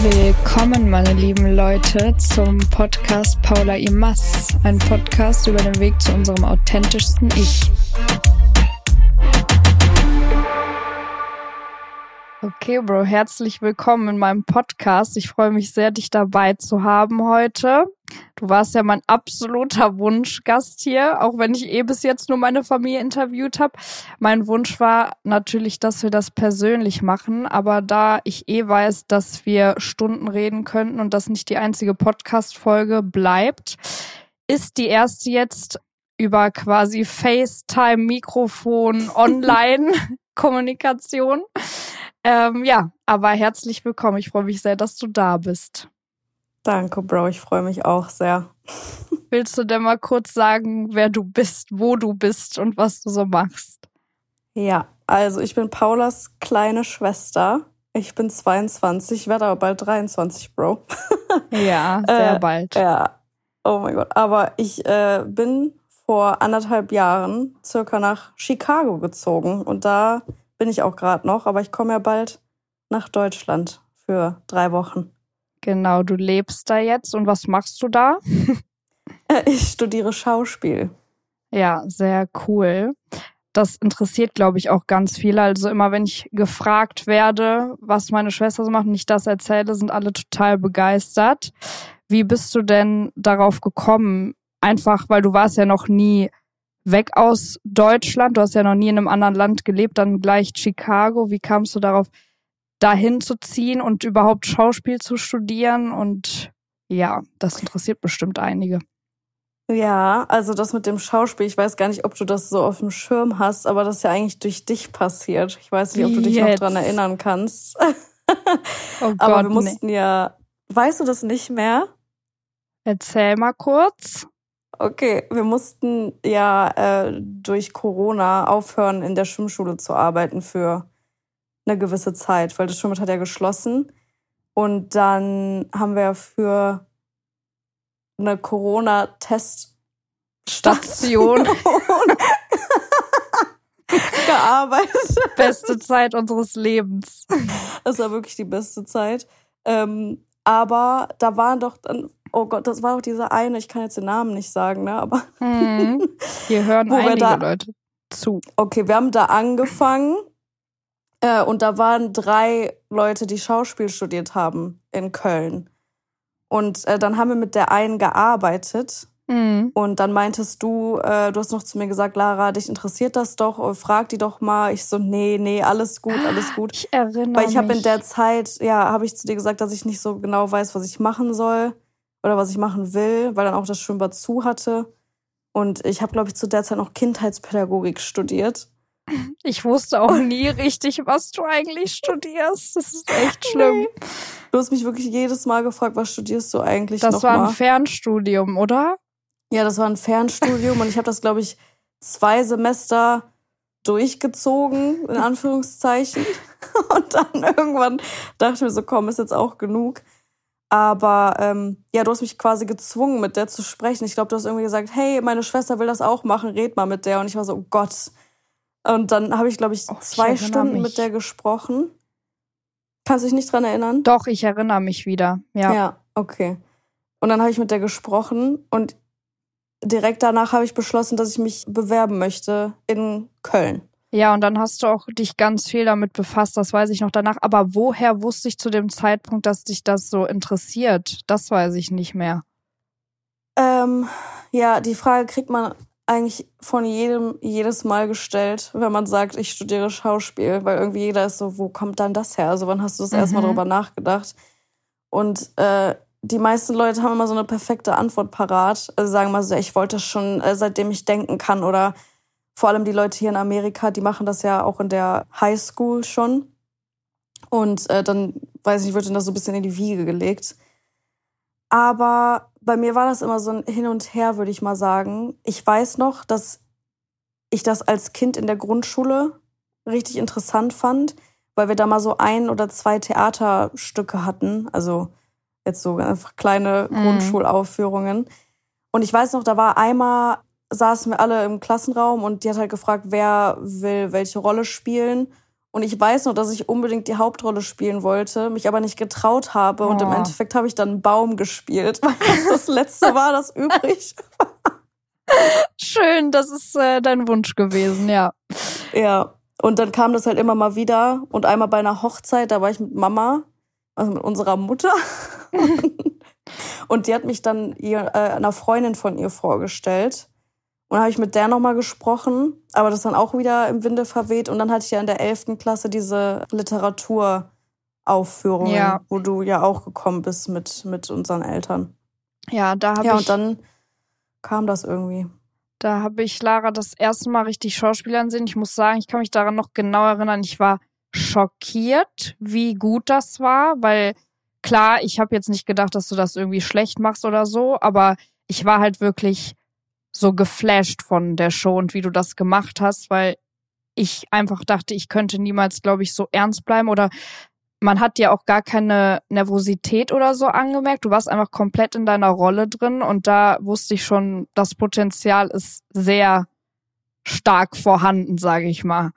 Willkommen, meine lieben Leute, zum Podcast Paula Imas. Ein Podcast über den Weg zu unserem authentischsten Ich. Okay, Bro, herzlich willkommen in meinem Podcast. Ich freue mich sehr, dich dabei zu haben heute. Du warst ja mein absoluter Wunschgast hier, auch wenn ich eh bis jetzt nur meine Familie interviewt habe. Mein Wunsch war natürlich, dass wir das persönlich machen, aber da ich eh weiß, dass wir Stunden reden könnten und das nicht die einzige Podcast-Folge bleibt, ist die erste jetzt über quasi FaceTime, Mikrofon, Online-Kommunikation. Ähm, ja, aber herzlich willkommen. Ich freue mich sehr, dass du da bist. Danke, Bro. Ich freue mich auch sehr. Willst du denn mal kurz sagen, wer du bist, wo du bist und was du so machst? Ja, also ich bin Paulas kleine Schwester. Ich bin 22, werde aber bald 23, Bro. Ja, sehr äh, bald. Ja. Oh mein Gott. Aber ich äh, bin vor anderthalb Jahren circa nach Chicago gezogen und da bin ich auch gerade noch, aber ich komme ja bald nach Deutschland für drei Wochen. Genau, du lebst da jetzt und was machst du da? ich studiere Schauspiel. Ja, sehr cool. Das interessiert, glaube ich, auch ganz viele. Also immer, wenn ich gefragt werde, was meine Schwester so macht und ich das erzähle, sind alle total begeistert. Wie bist du denn darauf gekommen? Einfach, weil du warst ja noch nie weg aus Deutschland. Du hast ja noch nie in einem anderen Land gelebt, dann gleich Chicago. Wie kamst du darauf, dahin zu ziehen und überhaupt Schauspiel zu studieren? Und ja, das interessiert bestimmt einige. Ja, also das mit dem Schauspiel, ich weiß gar nicht, ob du das so auf dem Schirm hast, aber das ist ja eigentlich durch dich passiert. Ich weiß nicht, ob du dich Jetzt? noch dran erinnern kannst. Oh Gott, aber wir mussten nee. ja, weißt du das nicht mehr? Erzähl mal kurz. Okay, wir mussten ja äh, durch Corona aufhören, in der Schwimmschule zu arbeiten für eine gewisse Zeit, weil das Schwimmbad hat ja geschlossen. Und dann haben wir für eine Corona-Teststation gearbeitet. Beste Zeit unseres Lebens. Das war wirklich die beste Zeit. Ähm, aber da waren doch dann oh Gott, das war doch dieser eine, ich kann jetzt den Namen nicht sagen, ne, aber. Mhm. Hier hören einige da, Leute zu. Okay, wir haben da angefangen äh, und da waren drei Leute, die Schauspiel studiert haben in Köln. Und äh, dann haben wir mit der einen gearbeitet. Mhm. Und dann meintest du, äh, du hast noch zu mir gesagt, Lara, dich interessiert das doch, oh, frag die doch mal. Ich so, nee, nee, alles gut, alles gut. Ich erinnere mich. Weil ich habe in der Zeit, ja, habe ich zu dir gesagt, dass ich nicht so genau weiß, was ich machen soll oder was ich machen will, weil dann auch das Schwimmbad zu hatte. Und ich habe, glaube ich, zu der Zeit noch Kindheitspädagogik studiert. Ich wusste auch nie richtig, was du eigentlich studierst. Das ist echt schlimm. Nee. Du hast mich wirklich jedes Mal gefragt, was studierst du eigentlich Das war ein Fernstudium, oder? Ja, das war ein Fernstudium und ich habe das, glaube ich, zwei Semester durchgezogen, in Anführungszeichen. Und dann irgendwann dachte ich mir so, komm, ist jetzt auch genug. Aber ähm, ja, du hast mich quasi gezwungen, mit der zu sprechen. Ich glaube, du hast irgendwie gesagt, hey, meine Schwester will das auch machen, red mal mit der. Und ich war so, oh Gott. Und dann habe ich, glaube ich, oh, zwei ich Stunden mich. mit der gesprochen. Kannst du dich nicht dran erinnern? Doch, ich erinnere mich wieder. Ja. Ja, okay. Und dann habe ich mit der gesprochen und direkt danach habe ich beschlossen, dass ich mich bewerben möchte in Köln. Ja, und dann hast du auch dich ganz viel damit befasst, das weiß ich noch danach. Aber woher wusste ich zu dem Zeitpunkt, dass dich das so interessiert? Das weiß ich nicht mehr. Ähm, ja, die Frage kriegt man eigentlich von jedem jedes Mal gestellt, wenn man sagt, ich studiere Schauspiel, weil irgendwie jeder ist so, wo kommt dann das her? Also wann hast du das mhm. erstmal drüber nachgedacht? Und äh, die meisten Leute haben immer so eine perfekte Antwort parat. Also sagen mal so, ich wollte das schon, äh, seitdem ich denken kann oder vor allem die Leute hier in Amerika, die machen das ja auch in der High School schon. Und äh, dann, weiß ich, wird ihnen das so ein bisschen in die Wiege gelegt. Aber bei mir war das immer so ein Hin und Her, würde ich mal sagen. Ich weiß noch, dass ich das als Kind in der Grundschule richtig interessant fand, weil wir da mal so ein oder zwei Theaterstücke hatten. Also jetzt so einfach kleine mhm. Grundschulaufführungen. Und ich weiß noch, da war einmal saßen wir alle im Klassenraum und die hat halt gefragt, wer will welche Rolle spielen. Und ich weiß nur, dass ich unbedingt die Hauptrolle spielen wollte, mich aber nicht getraut habe. Und im Oh. Endeffekt habe ich dann einen Baum gespielt, weil das das letzte war, das übrig. Schön, das ist äh, dein Wunsch gewesen, ja. Ja. Und dann kam das halt immer mal wieder. Und einmal bei einer Hochzeit, da war ich mit Mama, also mit unserer Mutter. und die hat mich dann ihr, äh, einer Freundin von ihr vorgestellt. Und dann habe ich mit der nochmal gesprochen, aber das dann auch wieder im Winde verweht. Und dann hatte ich ja in der 11. Klasse diese Literaturaufführung, Ja. wo du ja auch gekommen bist mit, mit unseren Eltern. Ja, da habe Ja, ich, und dann kam das irgendwie. da habe ich Lara das erste Mal richtig Schauspielern sehen. Ich muss sagen, ich kann mich daran noch genau erinnern. Ich war schockiert, wie gut das war, weil klar, ich habe jetzt nicht gedacht, dass du das irgendwie schlecht machst oder so, aber ich war halt wirklich so geflasht von der Show und wie du das gemacht hast, weil ich einfach dachte, ich könnte niemals, glaube ich, so ernst bleiben oder man hat dir auch gar keine Nervosität oder so angemerkt. Du warst einfach komplett in deiner Rolle drin und da wusste ich schon, das Potenzial ist sehr stark vorhanden, sage ich mal.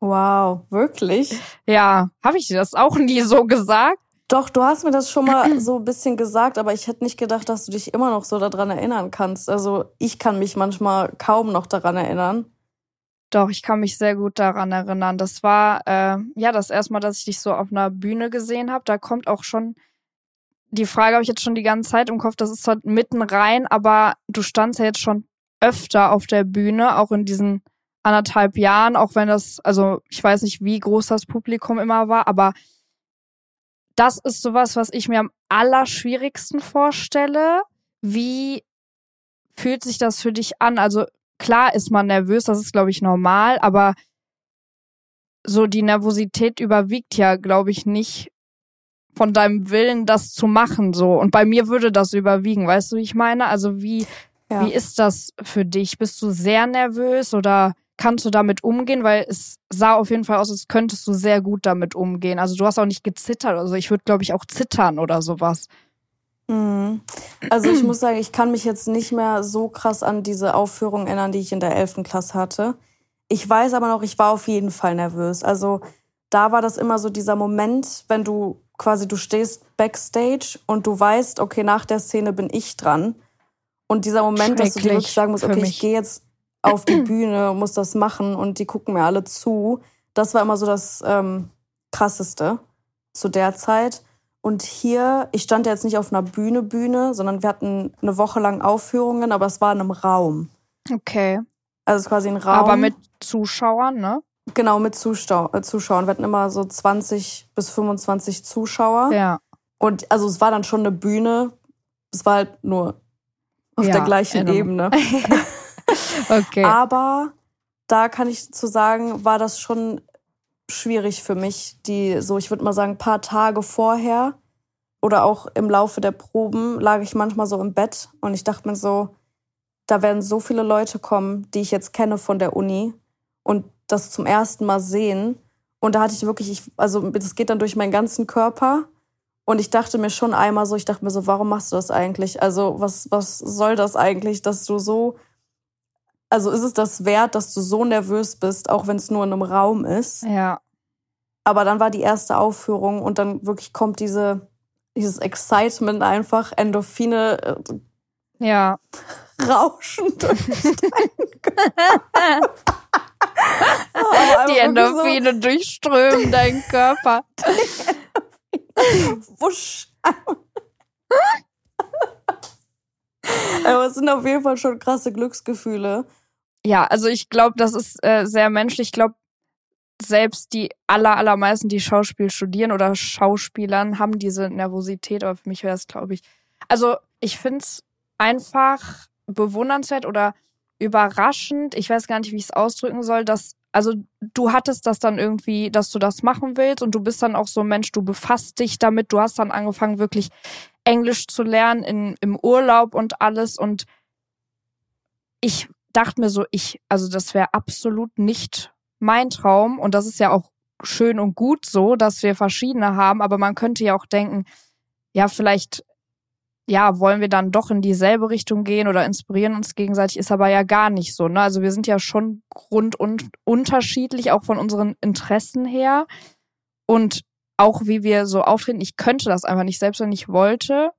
Wow, wirklich? Ja, habe ich dir das auch nie so gesagt? Doch, du hast mir das schon mal so ein bisschen gesagt, aber ich hätte nicht gedacht, dass du dich immer noch so daran erinnern kannst. Also ich kann mich manchmal kaum noch daran erinnern. Doch, ich kann mich sehr gut daran erinnern. Das war äh, ja das erste Mal, dass ich dich so auf einer Bühne gesehen habe. Da kommt auch schon die Frage, habe ich jetzt schon die ganze Zeit im Kopf. Das ist zwar mitten rein, aber du standst ja jetzt schon öfter auf der Bühne, auch in diesen anderthalb Jahren, auch wenn das, also ich weiß nicht, wie groß das Publikum immer war, aber das ist sowas, was ich mir am allerschwierigsten vorstelle. Wie fühlt sich das für dich an? Also klar ist man nervös, das ist, glaube ich, normal, aber so die Nervosität überwiegt ja, glaube ich, nicht von deinem Willen, das zu machen, so. Und bei mir würde das überwiegen, weißt du, wie ich meine? Also wie, Ja. wie ist das für dich? Bist du sehr nervös oder kannst du damit umgehen? Weil es sah auf jeden Fall aus, als könntest du sehr gut damit umgehen. Also du hast auch nicht gezittert. Also ich würde, glaube ich, auch zittern oder sowas. Mhm. Also ich muss sagen, ich kann mich jetzt nicht mehr so krass an diese Aufführung erinnern, die ich in der 11. Klasse hatte. Ich weiß aber noch, ich war auf jeden Fall nervös. Also da war das immer so dieser Moment, wenn du quasi, du stehst backstage und du weißt, okay, nach der Szene bin ich dran. Und dieser Moment, dass du dir wirklich sagen musst, okay, ich gehe jetzt auf die Bühne, muss das machen und die gucken mir alle zu. Das war immer so das ähm, Krasseste zu der Zeit. Und hier, ich stand ja jetzt nicht auf einer Bühne, Bühne, sondern wir hatten eine Woche lang Aufführungen, aber es war in einem Raum. Okay. Also es ist quasi ein Raum. Aber mit Zuschauern, ne? Genau, mit Zuschau äh, Zuschauern. Wir hatten immer so 20 bis 25 Zuschauer. Ja. Und also es war dann schon eine Bühne. Es war halt nur auf Ja, der gleichen Ebene. Okay. Aber da kann ich zu sagen, war das schon schwierig für mich, die so, ich würde mal sagen, paar Tage vorher oder auch im Laufe der Proben lag ich manchmal so im Bett und ich dachte mir so, da werden so viele Leute kommen, die ich jetzt kenne von der Uni und das zum ersten Mal sehen. Und da hatte ich wirklich, ich, also das geht dann durch meinen ganzen Körper. Und ich dachte mir schon einmal so, ich dachte mir so, warum machst du das eigentlich? Also was, was soll das eigentlich, dass du so also ist es das wert, dass du so nervös bist, auch wenn es nur in einem Raum ist. ja. Aber dann war die erste Aufführung und dann wirklich kommt diese, dieses Excitement einfach, Endorphine äh, Ja. rauschen durch deinen Die wirklich Endorphine durchströmen deinen Körper. So, wusch. Aber es sind auf jeden Fall schon krasse Glücksgefühle. Ja, also ich glaube, das ist äh, sehr menschlich. Ich glaube, selbst die aller, allermeisten, die Schauspiel studieren oder Schauspielern, haben diese Nervosität, aber für mich wäre es, glaube ich. Also ich find's einfach bewundernswert oder überraschend. Ich weiß gar nicht, wie ich es ausdrücken soll, dass, also du hattest das dann irgendwie, dass du das machen willst und du bist dann auch so ein Mensch, du befasst dich damit, du hast dann angefangen, wirklich Englisch zu lernen in, im Urlaub und alles und ich dachte mir so, ich, also das wäre absolut nicht mein Traum und das ist ja auch schön und gut so, dass wir verschiedene haben, aber man könnte ja auch denken, ja, vielleicht, ja, wollen wir dann doch in dieselbe Richtung gehen oder inspirieren uns gegenseitig, ist aber ja gar nicht so. Ne? Also wir sind ja schon grund- und unterschiedlich, auch von unseren Interessen her. Und auch wie wir so auftreten, ich könnte das einfach nicht, selbst wenn ich wollte.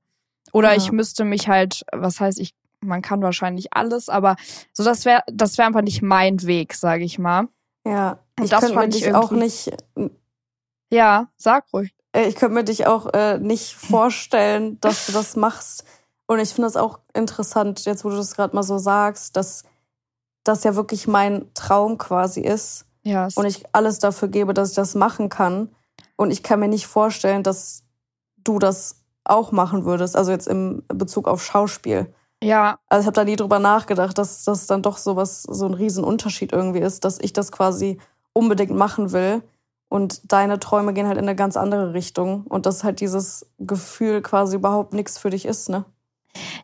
Oder ja. ich müsste mich halt, was heißt, ich, man kann wahrscheinlich alles, aber so das wäre, das wäre einfach nicht mein Weg, sage ich mal. Ja, und ich das könnte fand ich auch nicht. Ja, sag ruhig. Äh, ich könnte mir dich auch äh, nicht vorstellen, dass du das machst. Und ich finde das auch interessant, jetzt wo du das gerade mal so sagst, dass das ja wirklich mein Traum quasi ist. Ja. Und ich alles dafür gebe, dass ich das machen kann. Und ich kann mir nicht vorstellen, dass du das auch machen würdest, also jetzt im Bezug auf Schauspiel. Ja. Also ich habe da nie drüber nachgedacht, dass das dann doch so was, so ein Riesenunterschied irgendwie ist, dass ich das quasi unbedingt machen will. Und deine Träume gehen halt in eine ganz andere Richtung. Und dass halt dieses Gefühl quasi überhaupt nichts für dich ist, ne?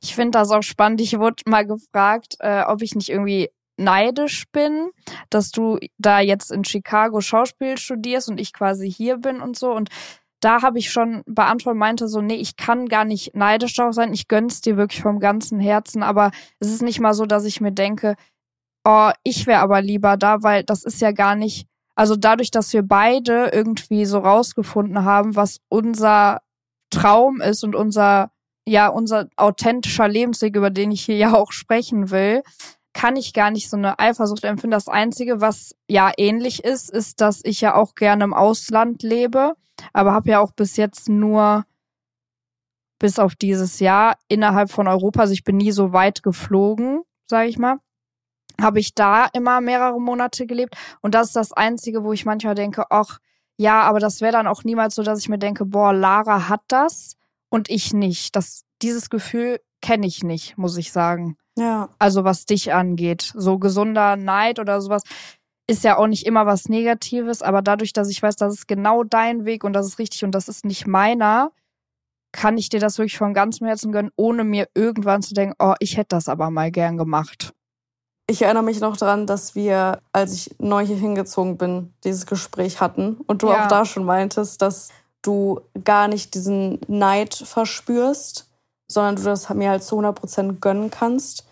Ich finde das auch spannend. Ich wurde mal gefragt, äh, ob ich nicht irgendwie neidisch bin, dass du da jetzt in Chicago Schauspiel studierst und ich quasi hier bin und so. Und da habe ich schon beantwortet, meinte so, nee, ich kann gar nicht neidisch darauf sein. Ich gönn's dir wirklich vom ganzen Herzen. Aber es ist nicht mal so, dass ich mir denke, oh, ich wäre aber lieber da, weil das ist ja gar nicht also dadurch, dass wir beide irgendwie so rausgefunden haben, was unser Traum ist und unser, ja, unser authentischer Lebensweg, über den ich hier ja auch sprechen will, kann ich gar nicht so eine Eifersucht empfinden. Das Einzige, was ja ähnlich ist, ist, dass ich ja auch gerne im Ausland lebe, aber habe ja auch bis jetzt nur bis auf dieses Jahr innerhalb von Europa, also ich bin nie so weit geflogen, sage ich mal habe ich da immer mehrere Monate gelebt. Und das ist das Einzige, wo ich manchmal denke, ach, ja, aber das wäre dann auch niemals so, dass ich mir denke, boah, Lara hat das und ich nicht. Das, dieses Gefühl kenne ich nicht, muss ich sagen. Ja. Also was dich angeht. So gesunder Neid oder sowas ist ja auch nicht immer was Negatives, aber dadurch, dass ich weiß, das ist genau dein Weg und das ist richtig und das ist nicht meiner, kann ich dir das wirklich von ganzem Herzen gönnen, ohne mir irgendwann zu denken, oh, ich hätte das aber mal gern gemacht. Ich erinnere mich noch daran, dass wir, als ich neu hier hingezogen bin, dieses Gespräch hatten und du ja. auch da schon meintest, dass du gar nicht diesen Neid verspürst, sondern du das mir halt zu 100 Prozent gönnen kannst.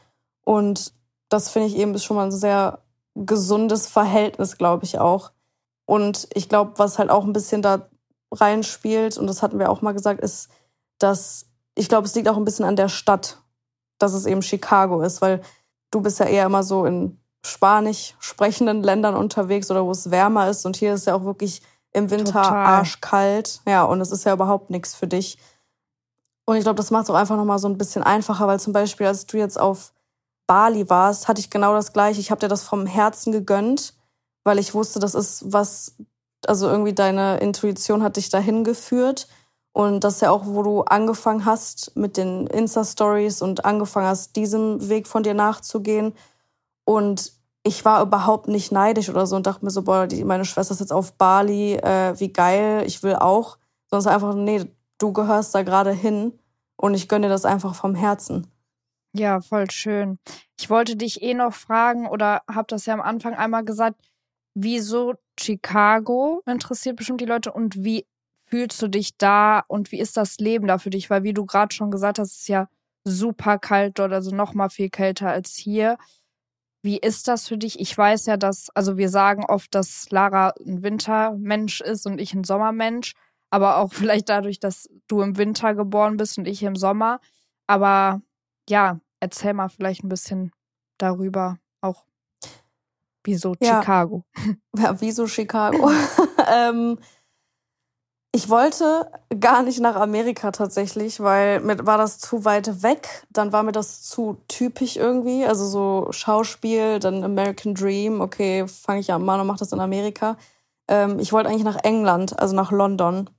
Und das finde ich eben ist schon mal ein sehr gesundes Verhältnis, glaube ich auch. Und ich glaube, was halt auch ein bisschen da reinspielt, und das hatten wir auch mal gesagt, ist, dass ich glaube, es liegt auch ein bisschen an der Stadt, dass es eben Chicago ist, weil du bist ja eher immer so in spanisch sprechenden Ländern unterwegs oder wo es wärmer ist. Und hier ist ja auch wirklich im Winter Total. arschkalt. Ja, und es ist ja überhaupt nichts für dich. Und ich glaube, das macht es auch einfach nochmal so ein bisschen einfacher, weil zum Beispiel, als du jetzt auf Bali warst, hatte ich genau das gleiche. Ich habe dir das vom Herzen gegönnt, weil ich wusste, das ist was, also irgendwie deine Intuition hat dich dahin geführt. Und das ist ja auch, wo du angefangen hast mit den Insta-Stories und angefangen hast, diesem Weg von dir nachzugehen. Und ich war überhaupt nicht neidisch oder so und dachte mir so, boah, die, meine Schwester ist jetzt auf Bali, äh, wie geil, ich will auch. Sondern einfach, nee, du gehörst da gerade hin und ich gönne dir das einfach vom Herzen. Ja, voll schön. Ich wollte dich eh noch fragen oder hab das ja am Anfang einmal gesagt, wieso Chicago interessiert bestimmt die Leute und wie fühlst du dich da und wie ist das Leben da für dich? Weil wie du gerade schon gesagt hast, ist ja super kalt dort, also noch mal viel kälter als hier. Wie ist das für dich? Ich weiß ja, dass, also wir sagen oft, dass Lara ein Wintermensch ist und ich ein Sommermensch, aber auch vielleicht dadurch, dass du im Winter geboren bist und ich im Sommer. Aber ja, erzähl mal vielleicht ein bisschen darüber, auch wieso ja. Chicago. Ja, wieso Chicago? ähm, ich wollte gar nicht nach Amerika tatsächlich, weil mir war das zu weit weg. Dann war mir das zu typisch irgendwie. Also so Schauspiel, dann American Dream. Okay, fange ich an Mann und mache das in Amerika. Ähm, ich wollte eigentlich nach England, also nach London,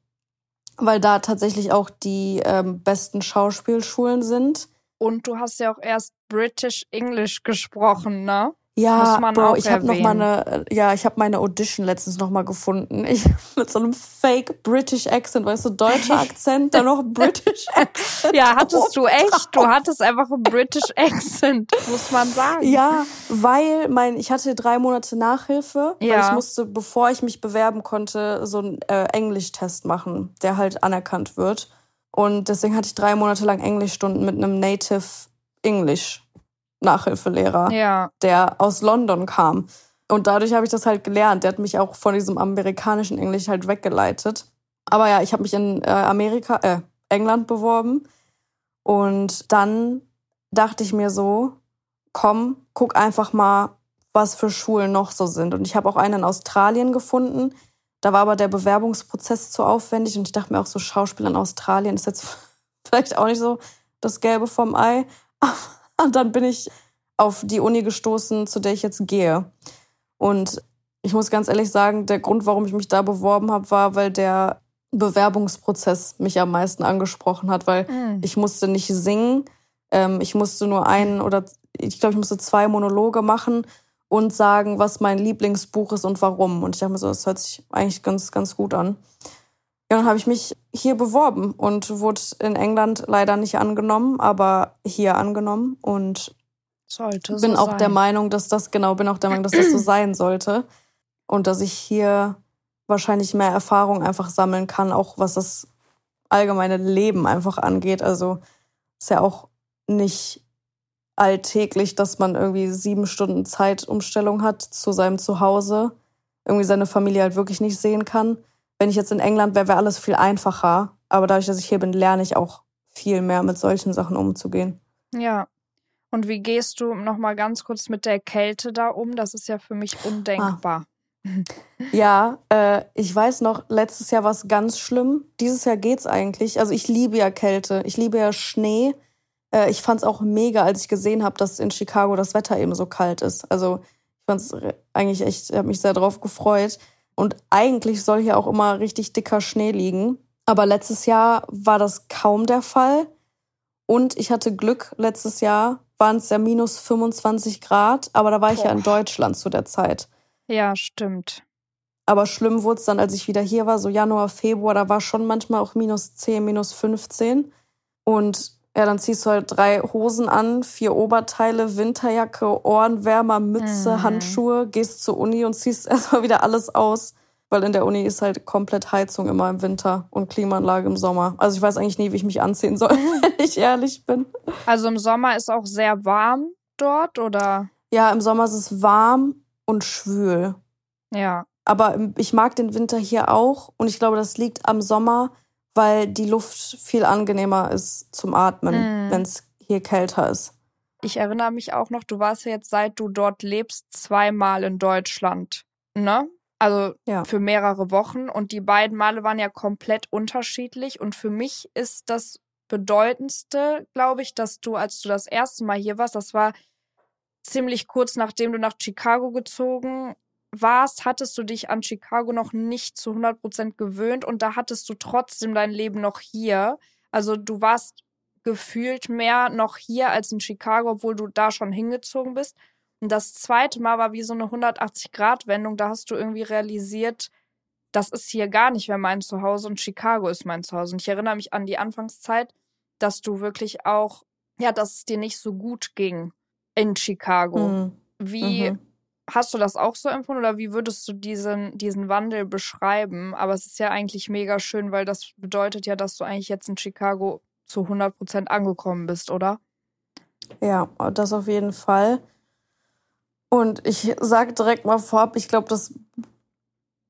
weil da tatsächlich auch die ähm, besten Schauspielschulen sind. Und du hast ja auch erst British English gesprochen, ne? Ja, Bro, ich habe noch mal eine, ja, ich habe meine Audition letztens noch mal gefunden. Ich mit so einem Fake British Accent, weißt du, deutscher Akzent, dann noch British Accent. ja, hattest du echt? Du hattest einfach einen British Accent, muss man sagen. Ja, weil mein, ich hatte drei Monate Nachhilfe, ja. weil ich musste, bevor ich mich bewerben konnte, so einen äh, Englischtest machen, der halt anerkannt wird. Und deswegen hatte ich drei Monate lang Englischstunden mit einem Native English Nachhilfelehrer, Ja. der aus London kam. Und dadurch habe ich das halt gelernt. Der hat mich auch von diesem amerikanischen Englisch halt weggeleitet. Aber ja, ich habe mich in äh, Amerika, äh, England beworben. Und dann dachte ich mir so, komm, guck einfach mal, was für Schulen noch so sind. Und ich habe auch einen in Australien gefunden. Da war aber der Bewerbungsprozess zu aufwendig. Und ich dachte mir auch so, Schauspiel in Australien ist jetzt vielleicht auch nicht so das Gelbe vom Ei. Und dann bin ich auf die Uni gestoßen, zu der ich jetzt gehe. Und ich muss ganz ehrlich sagen, der Grund, warum ich mich da beworben habe, war, weil der Bewerbungsprozess mich am meisten angesprochen hat, weil Mhm. ich musste nicht singen, ähm, ich musste nur einen oder ich glaube, ich musste zwei Monologe machen und sagen, was mein Lieblingsbuch ist und warum. Und ich dachte mir so, das hört sich eigentlich ganz, ganz gut an. Ja, dann habe ich mich hier beworben und wurde in England leider nicht angenommen, aber hier angenommen und Sollte bin so auch sein. der Meinung, dass das genau bin auch der Meinung, dass das so sein sollte und dass ich hier wahrscheinlich mehr Erfahrung einfach sammeln kann, auch was das allgemeine Leben einfach angeht. Also ist ja auch nicht alltäglich, dass man irgendwie sieben Stunden Zeitumstellung hat zu seinem Zuhause, irgendwie seine Familie halt wirklich nicht sehen kann. Wenn ich jetzt in England wäre, wäre alles viel einfacher. Aber dadurch, dass ich hier bin, lerne ich auch viel mehr mit solchen Sachen umzugehen. Ja. Und wie gehst du nochmal ganz kurz mit der Kälte da um? Das ist ja für mich undenkbar. Ja, äh, ich weiß noch, letztes Jahr war es ganz schlimm. Dieses Jahr geht's eigentlich. Also ich liebe ja Kälte, ich liebe ja Schnee. Äh, ich fand's auch mega, als ich gesehen habe, dass in Chicago das Wetter eben so kalt ist. Also ich fand's re- eigentlich echt, ich habe mich sehr drauf gefreut. Und eigentlich soll hier auch immer richtig dicker Schnee liegen. Aber letztes Jahr war das kaum der Fall. Und ich hatte Glück, letztes Jahr waren es ja minus 25 Grad, aber da war ich ja in Boah. Deutschland zu der Zeit. Ja, stimmt. Aber schlimm wurde es dann, als ich wieder hier war, so Januar, Februar, da war schon manchmal auch minus 10, minus 15. Und ja, dann ziehst du halt drei Hosen an, vier Oberteile, Winterjacke, Ohrenwärmer, Mütze, Mhm. Handschuhe, gehst zur Uni und ziehst erstmal wieder alles aus. Weil in der Uni ist halt komplett Heizung immer im Winter und Klimaanlage im Sommer. Also ich weiß eigentlich nie, wie ich mich anziehen soll, wenn ich ehrlich bin. Also im Sommer ist auch sehr warm dort, oder? Ja, im Sommer ist es warm und schwül. Ja. Aber ich mag den Winter hier auch und ich glaube, das liegt am Sommer, weil die Luft viel angenehmer ist zum Atmen, Mm. wenn es hier kälter ist. Ich erinnere mich auch noch, du warst ja jetzt, seit du dort lebst, zweimal in Deutschland. Ne? Also Ja. für mehrere Wochen. Und die beiden Male waren ja komplett unterschiedlich. Und für mich ist das Bedeutendste, glaube ich, dass du, als du das erste Mal hier warst, das war ziemlich kurz nachdem du nach Chicago gezogen warst, hattest du dich an Chicago noch nicht zu 100% gewöhnt und da hattest du trotzdem dein Leben noch hier. Also du warst gefühlt mehr noch hier als in Chicago, obwohl du da schon hingezogen bist. Und das zweite Mal war wie so eine 180-Grad-Wendung. Da hast du irgendwie realisiert, das ist hier gar nicht mehr mein Zuhause und Chicago ist mein Zuhause. Und ich erinnere mich an die Anfangszeit, dass du wirklich auch, ja, dass es dir nicht so gut ging in Chicago. Mhm. Wie Mhm. Hast du das auch so empfunden oder wie würdest du diesen, diesen Wandel beschreiben? Aber es ist ja eigentlich mega schön, weil das bedeutet ja, dass du eigentlich jetzt in Chicago zu 100% angekommen bist, oder? Ja, das auf jeden Fall. Und ich sage direkt mal vorab, ich glaube, das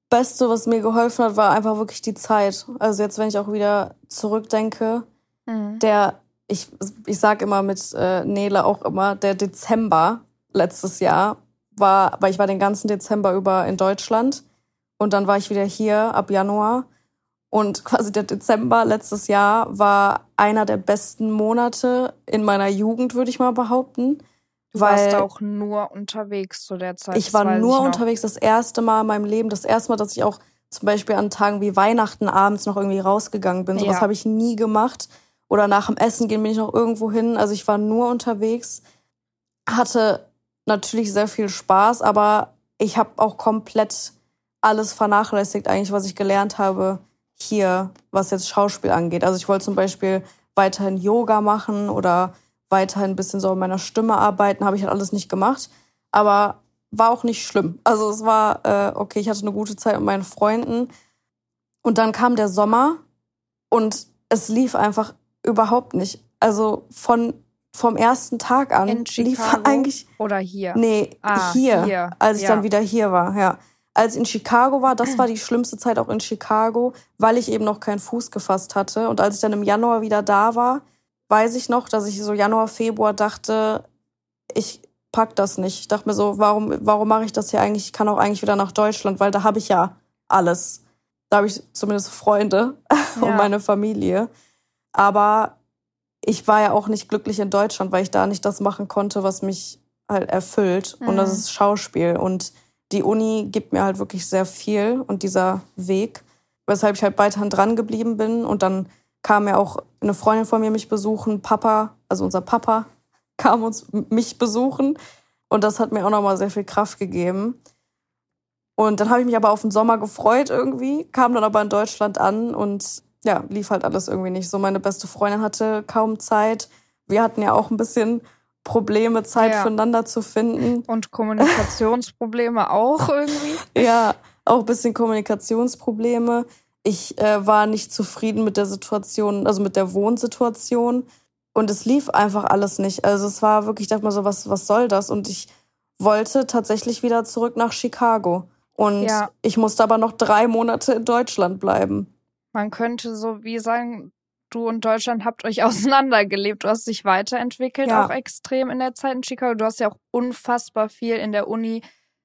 Beste, was mir geholfen hat, war einfach wirklich die Zeit. Also jetzt, wenn ich auch wieder zurückdenke, Mhm. der, ich, ich sage immer mit äh, Nele auch immer, der Dezember letztes Jahr war, weil ich war den ganzen Dezember über in Deutschland und dann war ich wieder hier ab Januar. Und quasi der Dezember letztes Jahr war einer der besten Monate in meiner Jugend, würde ich mal behaupten. Du weil warst auch nur unterwegs zu der Zeit. ich war nur noch. unterwegs das erste Mal in meinem Leben, das erste Mal, dass ich auch zum Beispiel an Tagen wie Weihnachten abends noch irgendwie rausgegangen bin. Sowas Ja. habe ich nie gemacht. Oder nach dem Essen gehen bin ich noch irgendwo hin. Also ich war nur unterwegs, hatte natürlich sehr viel Spaß, aber ich habe auch komplett alles vernachlässigt, eigentlich, was ich gelernt habe hier, was jetzt Schauspiel angeht. Also ich wollte zum Beispiel weiterhin Yoga machen oder weiterhin ein bisschen so an meiner Stimme arbeiten, habe ich halt alles nicht gemacht. Aber war auch nicht schlimm. Also es war, äh, okay, ich hatte eine gute Zeit mit meinen Freunden. Und dann kam der Sommer und es lief einfach überhaupt nicht. Also von vom ersten Tag an In lief Chicago eigentlich oder hier? nee Ah, hier, hier, als ich ja. dann wieder hier war, ja. Als ich in Chicago war, das war die schlimmste Zeit auch in Chicago, weil ich eben noch keinen Fuß gefasst hatte. Und als ich dann im Januar wieder da war, weiß ich noch, dass ich so Januar, Februar dachte, ich pack das nicht. Ich dachte mir so, warum, warum mache ich das hier eigentlich? Ich kann auch eigentlich wieder nach Deutschland, weil da habe ich ja alles. Da habe ich zumindest Freunde und Ja. meine Familie. Aber ich war ja auch nicht glücklich in Deutschland, weil ich da nicht das machen konnte, was mich halt erfüllt. Und das Mhm. ist Schauspiel. Und die Uni gibt mir halt wirklich sehr viel und dieser Weg, weshalb ich halt weiterhin dran geblieben bin. Und dann kam ja auch eine Freundin von mir mich besuchen, Papa, also unser Papa, kam uns mich besuchen. Und das hat mir auch nochmal sehr viel Kraft gegeben. Und dann habe ich mich aber auf den Sommer gefreut irgendwie, kam dann aber in Deutschland an und ja, lief halt alles irgendwie nicht so. Meine beste Freundin hatte kaum Zeit. Wir hatten ja auch ein bisschen Probleme, Zeit Ja. füreinander zu finden. Und Kommunikationsprobleme auch irgendwie. Ja, auch ein bisschen Kommunikationsprobleme. Ich äh, war nicht zufrieden mit der Situation, also mit der Wohnsituation. Und es lief einfach alles nicht. Also es war wirklich, ich dachte mal so, was, was soll das? Und ich wollte tatsächlich wieder zurück nach Chicago. Und Ja. ich musste aber noch drei Monate in Deutschland bleiben. Man könnte so wie sagen, du und Deutschland habt euch auseinandergelebt. Du hast dich weiterentwickelt, Ja. auch extrem in der Zeit in Chicago. Du hast ja auch unfassbar viel in der Uni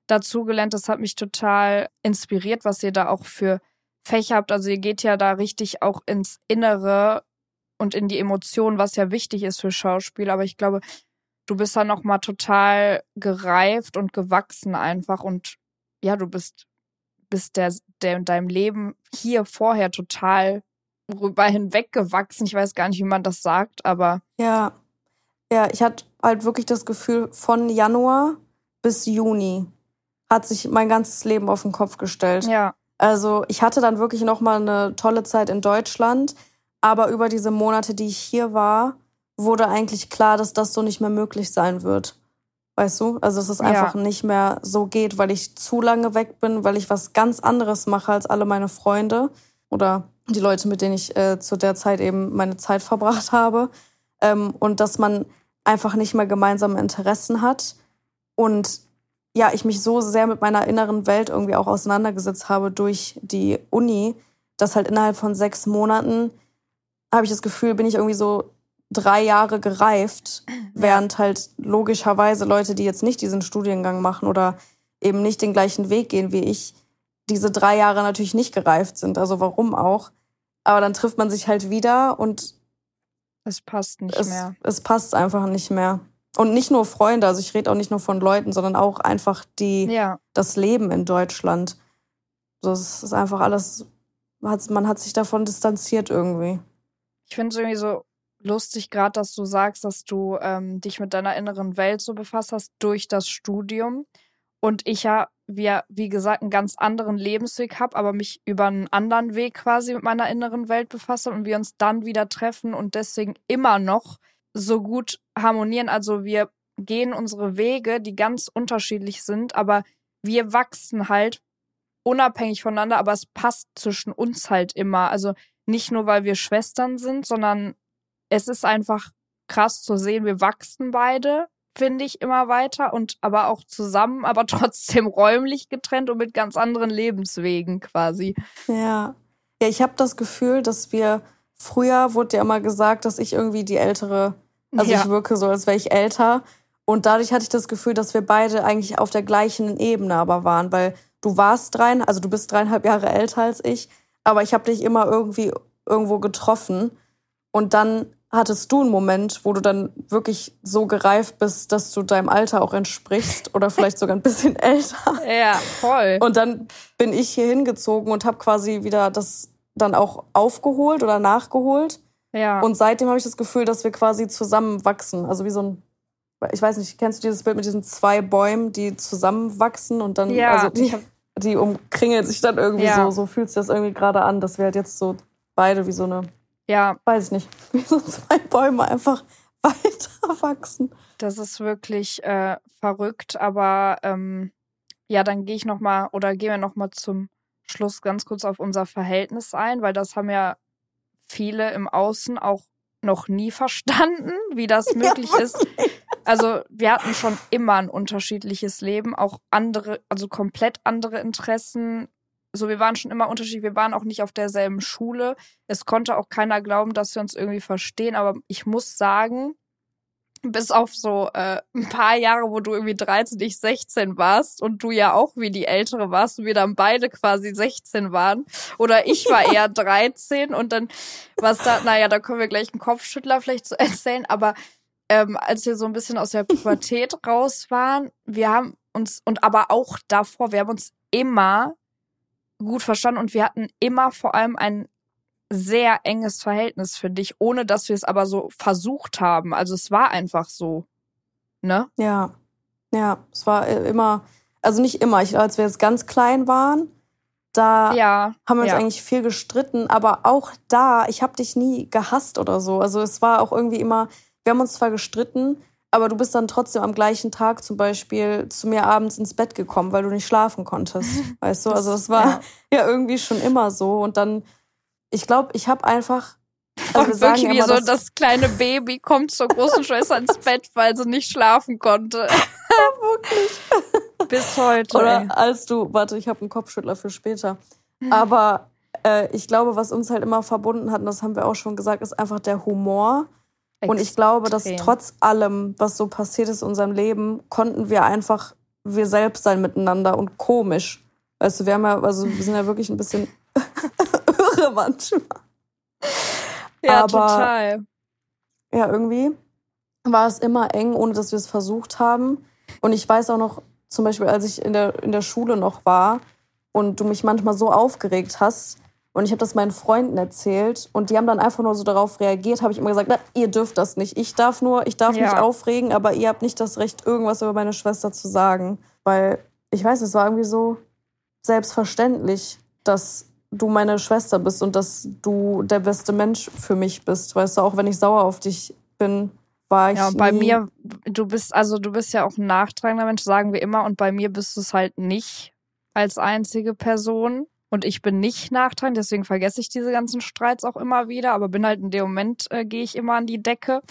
dazugelernt. Das hat mich total inspiriert, was ihr da auch für Fächer habt. Also ihr geht ja da richtig auch ins Innere und in die Emotionen, was ja wichtig ist für Schauspiel. Aber ich glaube, du bist da noch mal total gereift und gewachsen einfach und ja, du bist bist der, der in deinem Leben hier vorher total rüber hinweggewachsen. Ich weiß gar nicht, wie man das sagt, aber Ja. Ja, ich hatte halt wirklich das Gefühl, von Januar bis Juni hat sich mein ganzes Leben auf den Kopf gestellt. ja, Also ich hatte dann wirklich noch mal eine tolle Zeit in Deutschland, aber über diese Monate, die ich hier war, wurde eigentlich klar, dass das so nicht mehr möglich sein wird. Weißt du? Also dass es Ja. einfach nicht mehr so geht, weil ich zu lange weg bin, weil ich was ganz anderes mache als alle meine Freunde oder die Leute, mit denen ich äh, zu der Zeit eben meine Zeit verbracht habe. Ähm, und dass man einfach nicht mehr gemeinsame Interessen hat. Und ja, ich mich so sehr mit meiner inneren Welt irgendwie auch auseinandergesetzt habe durch die Uni, dass halt innerhalb von sechs Monaten habe ich das Gefühl, bin ich irgendwie so drei Jahre gereift, während halt logischerweise Leute, die jetzt nicht diesen Studiengang machen oder eben nicht den gleichen Weg gehen wie ich, diese drei Jahre natürlich nicht gereift sind. Also warum auch? Aber dann trifft man sich halt wieder und es passt nicht es, mehr. es passt einfach nicht mehr. Und nicht nur Freunde, also ich rede auch nicht nur von Leuten, sondern auch einfach die, Ja, das Leben in Deutschland. So, es ist einfach alles, man hat sich davon distanziert irgendwie. ich finde es irgendwie so lustig, gerade, dass du sagst, dass du ähm, dich mit deiner inneren Welt so befasst hast durch das Studium. Und ich ja, wie, wie gesagt, einen ganz anderen Lebensweg habe, aber mich über einen anderen Weg quasi mit meiner inneren Welt befasst habe und wir uns dann wieder treffen und deswegen immer noch so gut harmonieren. Also wir gehen unsere Wege, die ganz unterschiedlich sind, aber wir wachsen halt unabhängig voneinander, aber es passt zwischen uns halt immer. Also nicht nur, weil wir Schwestern sind, sondern es ist einfach krass zu sehen, wir wachsen beide, finde ich, immer weiter und aber auch zusammen, aber trotzdem räumlich getrennt und mit ganz anderen Lebenswegen quasi. Ja. Ja, ich habe das Gefühl, dass wir früher wurde ja immer gesagt, dass ich irgendwie die ältere, also Ja. ich wirke so, als wäre ich älter. Und dadurch hatte ich das Gefühl, dass wir beide eigentlich auf der gleichen Ebene aber waren, weil du warst drein, also du bist dreieinhalb Jahre älter als ich, aber ich habe dich immer irgendwie irgendwo getroffen. Und dann hattest du einen Moment, wo du dann wirklich so gereift bist, dass du deinem Alter auch entsprichst oder vielleicht sogar ein bisschen älter. Ja, voll. Und dann bin ich hier hingezogen und habe quasi wieder das dann auch aufgeholt oder nachgeholt. ja. Und seitdem habe ich das Gefühl, dass wir quasi zusammenwachsen. Also wie so ein, ich weiß nicht, kennst du dieses Bild mit diesen zwei Bäumen, die zusammenwachsen und dann, Ja, also die, die umkringeln sich dann irgendwie Ja. so. So fühlt sich das irgendwie gerade an, dass wir halt jetzt so beide wie so eine, ja, weiß ich nicht, wie so zwei Bäume einfach weiter wachsen. Das ist wirklich äh, verrückt, aber ähm, ja, dann gehe ich noch mal oder gehen wir noch mal zum Schluss ganz kurz auf unser Verhältnis ein, weil das haben ja viele im Außen auch noch nie verstanden, wie das möglich ja, ist. Also wir hatten schon immer ein unterschiedliches Leben, auch andere, also komplett andere Interessen. So, wir waren schon immer unterschiedlich. Wir waren auch nicht auf derselben Schule. Es konnte auch keiner glauben, dass wir uns irgendwie verstehen. Aber ich muss sagen, bis auf so äh, ein paar Jahre, wo du irgendwie 13, ich 16 warst und du ja auch wie die Ältere warst und wir dann beide quasi 16 waren. Oder ich war eher 13 und dann was da, naja, da können wir gleich einen Kopfschüttler vielleicht zu erzählen, aber ähm, als wir so ein bisschen aus der Pubertät raus waren, wir haben uns, und aber auch davor, wir haben uns immer gut verstanden und wir hatten immer vor allem ein sehr enges Verhältnis für dich, ohne dass wir es aber so versucht haben. Also es war einfach so. Ne? Ja. Ja, es war äh, immer, also nicht immer. Ich, als wir jetzt ganz klein waren, da ja, haben wir uns ja. eigentlich viel gestritten, aber auch da, ich habe dich nie gehasst oder so. Also es war auch irgendwie immer, wir haben uns zwar gestritten, aber du bist dann trotzdem am gleichen Tag zum Beispiel zu mir abends ins Bett gekommen, weil du nicht schlafen konntest. Weißt du, also das war ja, ja irgendwie schon immer so. Und dann ich glaube, ich habe einfach. Also wir wirklich wie so, das kleine Baby kommt zur großen Schwester ins Bett, weil sie nicht schlafen konnte. ja, wirklich. Bis heute. Oder ey. als du, warte, ich habe einen Kopfschüttler für später. Aber äh, ich glaube, was uns halt immer verbunden hat, und das haben wir auch schon gesagt, ist einfach der Humor. Extrem. Und ich glaube, dass trotz allem, was so passiert ist in unserem Leben, konnten wir einfach wir selbst sein miteinander und komisch. Weißt du, wir haben ja, also wir sind ja wirklich ein bisschen irre manchmal. Ja, Aber, total. Ja, irgendwie war es immer eng, ohne dass wir es versucht haben. Und ich weiß auch noch, zum Beispiel, als ich in der, in der Schule noch war und du mich manchmal so aufgeregt hast und ich habe das meinen Freunden erzählt und die haben dann einfach nur so darauf reagiert, habe ich immer gesagt, na, ihr dürft das nicht. Ich darf nur, ich darf ja. mich aufregen, aber ihr habt nicht das Recht, irgendwas über meine Schwester zu sagen. Weil, ich weiß, es war irgendwie so selbstverständlich, dass du meine Schwester bist und dass du der beste Mensch für mich bist. Weißt du, auch wenn ich sauer auf dich bin, war ich. Ja, bei mir, du bist, also du bist ja auch ein nachtragender Mensch, sagen wir immer, und bei mir bist du es halt nicht als einzige Person. Und ich bin nicht nachtragend, deswegen vergesse ich diese ganzen Streits auch immer wieder, aber bin halt in dem Moment, äh, gehe ich immer an die Decke.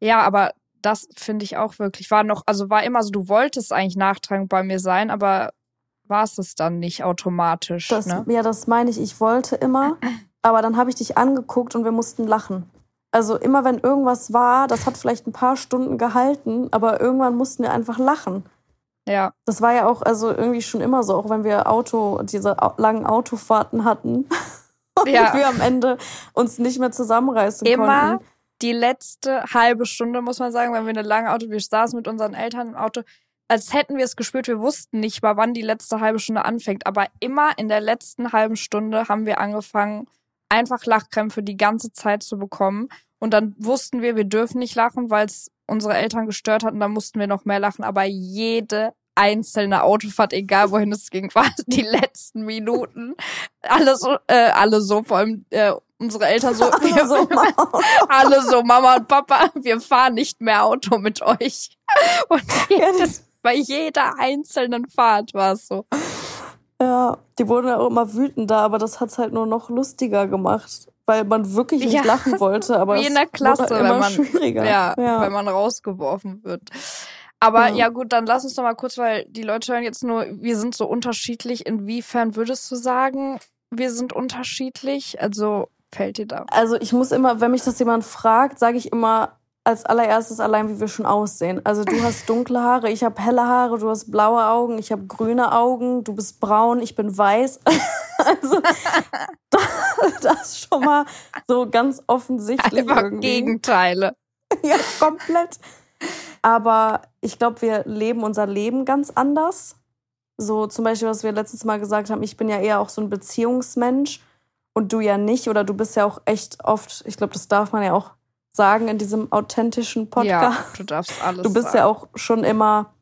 Ja, aber das finde ich auch wirklich, war noch, also war immer so, du wolltest eigentlich nachtragend bei mir sein, aber war es es dann nicht automatisch. Das, ne? Ja, das meine ich. Ich wollte immer, aber dann habe ich dich angeguckt und wir mussten lachen. Also immer wenn irgendwas war, das hat vielleicht ein paar Stunden gehalten, aber irgendwann mussten wir einfach lachen. Ja. Das war ja auch also irgendwie schon immer so, auch wenn wir Auto, diese langen Autofahrten hatten und ja. wir am Ende uns nicht mehr zusammenreißen immer konnten. Die letzte halbe Stunde, muss man sagen, wenn wir eine lange Auto, wir saßen mit unseren Eltern im Auto, als hätten wir es gespürt. Wir wussten nicht mal, wann die letzte halbe Stunde anfängt. Aber immer in der letzten halben Stunde haben wir angefangen, einfach Lachkrämpfe die ganze Zeit zu bekommen. Und dann wussten wir, wir dürfen nicht lachen, weil es unsere Eltern gestört hat. Und dann mussten wir noch mehr lachen. Aber jede einzelne Autofahrt, egal wohin es ging, war die letzten Minuten. Alle so, äh, alle so, vor allem äh, unsere Eltern so, alle so, alle so, Mama und Papa, wir fahren nicht mehr Auto mit euch. Und jedes bei jeder einzelnen Fahrt war es so. Ja, die wurden ja auch immer wütender, aber das hat es halt nur noch lustiger gemacht, weil man wirklich nicht ja, lachen wollte. Aber wie in der Klasse, wenn man, schwieriger. Ja, ja, wenn man rausgeworfen wird. Aber ja. ja. gut, dann lass uns doch mal kurz, weil die Leute hören jetzt nur, wir sind so unterschiedlich. Inwiefern würdest du sagen, wir sind unterschiedlich? Also fällt dir da? Also ich muss immer, wenn mich das jemand fragt, sage ich immer, als allererstes allein, wie wir schon aussehen. Also du hast dunkle Haare, ich habe helle Haare, du hast blaue Augen, ich habe grüne Augen, du bist braun, ich bin weiß. also das ist schon mal so ganz offensichtlich. Einfach irgendwie. Gegenteile. ja, komplett. Aber ich glaube, wir leben unser Leben ganz anders. So zum Beispiel, was wir letztes Mal gesagt haben, ich bin ja eher auch so ein Beziehungsmensch und du ja nicht. Oder du bist ja auch echt oft, ich glaube, das darf man ja auch sagen in diesem authentischen Podcast. Ja, du darfst alles Du bist sagen. ja auch schon immer,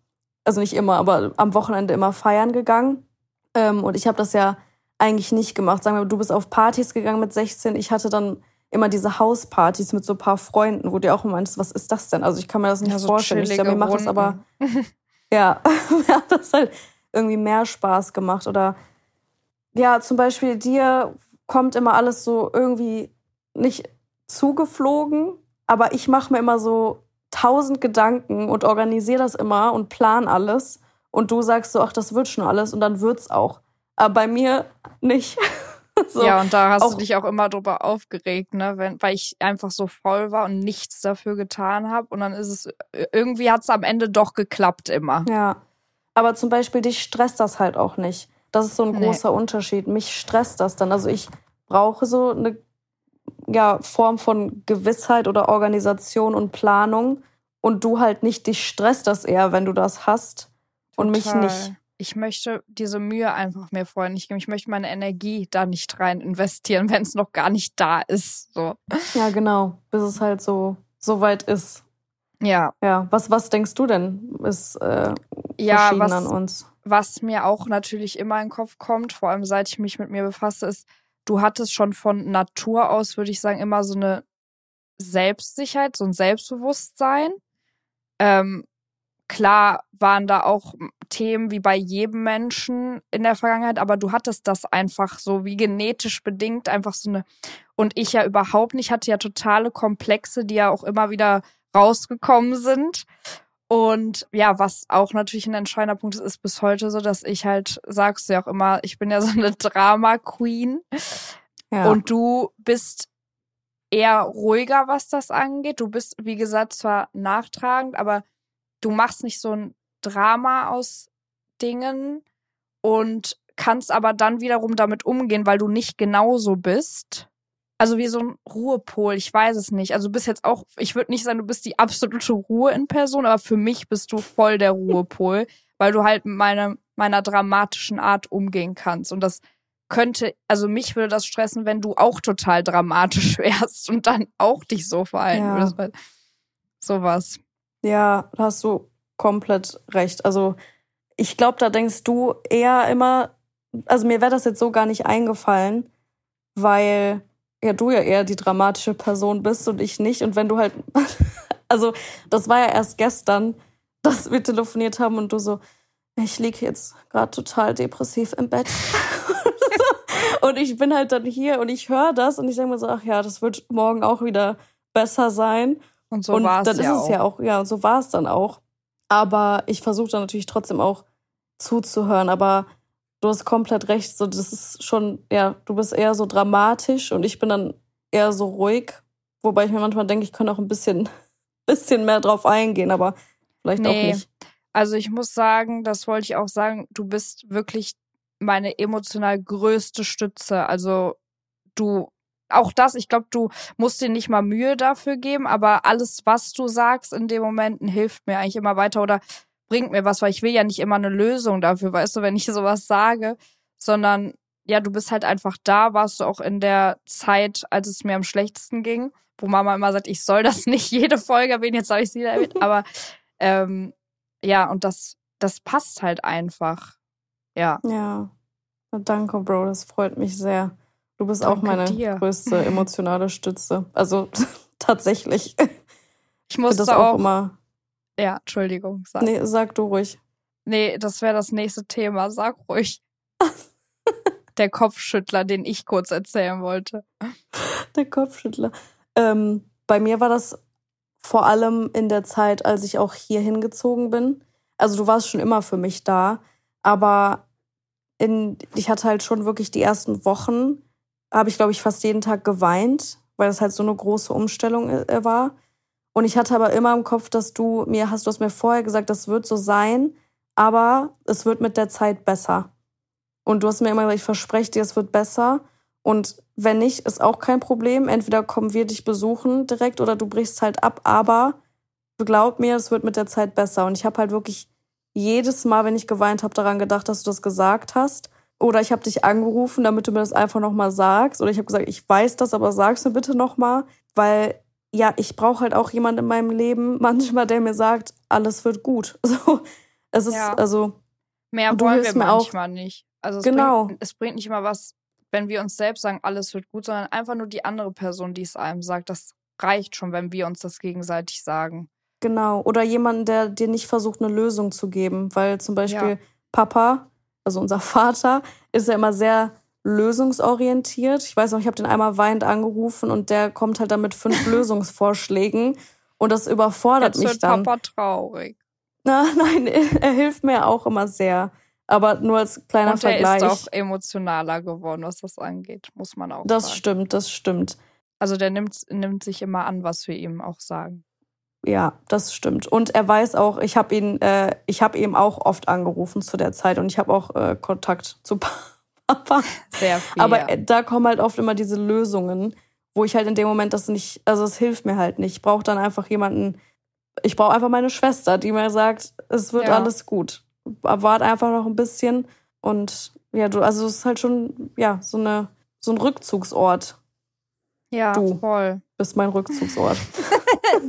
also nicht immer, aber am Wochenende immer feiern gegangen. Ähm, und ich habe das ja eigentlich nicht gemacht. Sagen wir, du bist auf Partys gegangen mit 16. Ich hatte dann immer diese Hauspartys mit so ein paar Freunden, wo du auch meinst, was ist das denn? Also ich kann mir das nicht ja, so vorstellen. Ich glaube, mir macht das aber, ja, mir hat das halt irgendwie mehr Spaß gemacht. Oder ja, zum Beispiel dir kommt immer alles so irgendwie nicht zugeflogen, aber ich mache mir immer so tausend Gedanken und organisiere das immer und plan alles. Und du sagst so, ach, das wird schon alles und dann wird's auch. Aber bei mir nicht. so. Ja, und da hast auch, du dich auch immer drüber aufgeregt, ne? Wenn, weil ich einfach so voll war und nichts dafür getan habe. Und dann ist es, irgendwie hat es am Ende doch geklappt immer. Ja. Aber zum Beispiel, dich stresst das halt auch nicht. Das ist so ein großer nee. Unterschied. Mich stresst das dann. Also ich brauche so eine ja, Form von Gewissheit oder Organisation und Planung. Und du halt nicht, dich stresst das eher, wenn du das hast. Total. Und mich nicht. Ich möchte diese Mühe einfach mehr vorher nicht geben. Ich möchte meine Energie da nicht rein investieren, wenn es noch gar nicht da ist. So. Ja, genau. Bis es halt so, so weit ist. Ja. Ja. Was, was denkst du denn, ist äh, ja, was, an uns? Was mir auch natürlich immer in den Kopf kommt, vor allem seit ich mich mit mir befasse, ist, du hattest schon von Natur aus, würde ich sagen, immer so eine Selbstsicherheit, so ein Selbstbewusstsein. Ähm, klar waren da auch Themen wie bei jedem Menschen in der Vergangenheit, aber du hattest das einfach so wie genetisch bedingt, einfach so eine. Und ich ja überhaupt nicht, hatte ja totale Komplexe, die ja auch immer wieder rausgekommen sind. Und ja, was auch natürlich ein entscheidender Punkt ist, ist bis heute so, dass ich halt, sagst du ja auch immer, ich bin ja so eine Drama-Queen. Ja. Und du bist eher ruhiger, was das angeht. Du bist, wie gesagt, zwar nachtragend, aber du machst nicht so ein Drama aus Dingen und kannst aber dann wiederum damit umgehen, weil du nicht genauso bist. Also wie so ein Ruhepol, ich weiß es nicht. Also du bist jetzt auch, ich würde nicht sagen, du bist die absolute Ruhe in Person, aber für mich bist du voll der Ruhepol, weil du halt mit meiner, meiner dramatischen Art umgehen kannst. Und das könnte, also mich würde das stressen, wenn du auch total dramatisch wärst und dann auch dich so verhalten ja. würdest. Sowas. Ja, da hast du komplett recht. Also ich glaube, da denkst du eher immer, also mir wäre das jetzt so gar nicht eingefallen, weil ja du ja eher die dramatische Person bist und ich nicht. Und wenn du halt, also das war ja erst gestern, dass wir telefoniert haben und du so, ich liege jetzt gerade total depressiv im Bett. und ich bin halt dann hier und ich höre das und ich denke mir so, ach ja, das wird morgen auch wieder besser sein. Und so war es dann ja ist es ja auch, ja, und so war es dann auch. Aber ich versuche dann natürlich trotzdem auch zuzuhören. Aber du hast komplett recht. So, das ist schon, ja, du bist eher so dramatisch und ich bin dann eher so ruhig. Wobei ich mir manchmal denke, ich könnte auch ein bisschen, bisschen mehr drauf eingehen, aber vielleicht nee. auch nicht. Also ich muss sagen, das wollte ich auch sagen, du bist wirklich meine emotional größte Stütze. Also du auch das, ich glaube, du musst dir nicht mal Mühe dafür geben, aber alles, was du sagst in den Momenten, hilft mir eigentlich immer weiter oder bringt mir was, weil ich will ja nicht immer eine Lösung dafür, weißt du, wenn ich sowas sage, sondern ja, du bist halt einfach da, warst du auch in der Zeit, als es mir am schlechtesten ging, wo Mama immer sagt, ich soll das nicht jede Folge erwähnen, jetzt habe ich sie erwähnt, aber ähm, ja, und das, das passt halt einfach. Ja. Ja. Danke, Bro, das freut mich sehr. Du bist Danke auch meine dir. größte emotionale Stütze. Also tatsächlich. Ich muss das auch, auch immer. Ja, Entschuldigung. Sag. Nee, sag du ruhig. Nee, das wäre das nächste Thema. Sag ruhig. Der Kopfschüttler, den ich kurz erzählen wollte. Der Kopfschüttler. Ähm, bei mir war das vor allem in der Zeit, als ich auch hier hingezogen bin. Also du warst schon immer für mich da, aber in, ich hatte halt schon wirklich die ersten Wochen habe ich, glaube ich, fast jeden Tag geweint, weil das halt so eine große Umstellung äh, war. Und ich hatte aber immer im Kopf, dass du mir hast, du hast mir vorher gesagt, das wird so sein, aber es wird mit der Zeit besser. Und du hast mir immer gesagt, ich verspreche dir, es wird besser. Und wenn nicht, ist auch kein Problem. Entweder kommen wir dich besuchen direkt oder du brichst halt ab. Aber glaub mir, es wird mit der Zeit besser. Und ich habe halt wirklich jedes Mal, wenn ich geweint habe, daran gedacht, dass du das gesagt hast. Oder ich habe dich angerufen, damit du mir das einfach nochmal sagst. Oder ich habe gesagt, ich weiß das, aber sag's mir bitte nochmal. Weil ja, ich brauche halt auch jemanden in meinem Leben, manchmal, der mir sagt, alles wird gut. So, es ist, ja. also. Mehr wollen wir manchmal auch, nicht. Also es, genau. bringt, es bringt nicht immer was, wenn wir uns selbst sagen, alles wird gut, sondern einfach nur die andere Person, die es einem sagt. Das reicht schon, wenn wir uns das gegenseitig sagen. Genau. Oder jemanden, der dir nicht versucht, eine Lösung zu geben. Weil zum Beispiel ja. Papa also unser Vater, ist ja immer sehr lösungsorientiert. Ich weiß noch, ich habe den einmal weinend angerufen und der kommt halt dann mit fünf Lösungsvorschlägen und das überfordert Jetzt mich wird dann. Papa traurig. Na, nein, er hilft mir auch immer sehr. Aber nur als kleiner Und er Vergleich. ist auch emotionaler geworden, was das angeht, muss man auch das sagen. stimmt, das stimmt. Also der nimmt, nimmt sich immer an, was wir ihm auch sagen. Ja, das stimmt. Und er weiß auch, ich habe ihn, äh, ich habe ihm auch oft angerufen zu der Zeit und ich habe auch äh, Kontakt zu Papa. Sehr viel. Aber ja. äh, da kommen halt oft immer diese Lösungen, wo ich halt in dem Moment das nicht, also es hilft mir halt nicht. Ich brauche dann einfach jemanden, ich brauche einfach meine Schwester, die mir sagt, es wird Ja. alles gut. Wart einfach noch ein bisschen und ja, du, also es ist halt schon, ja, so eine, so ein Rückzugsort. ja, du. voll. Bist mein Rückzugsort.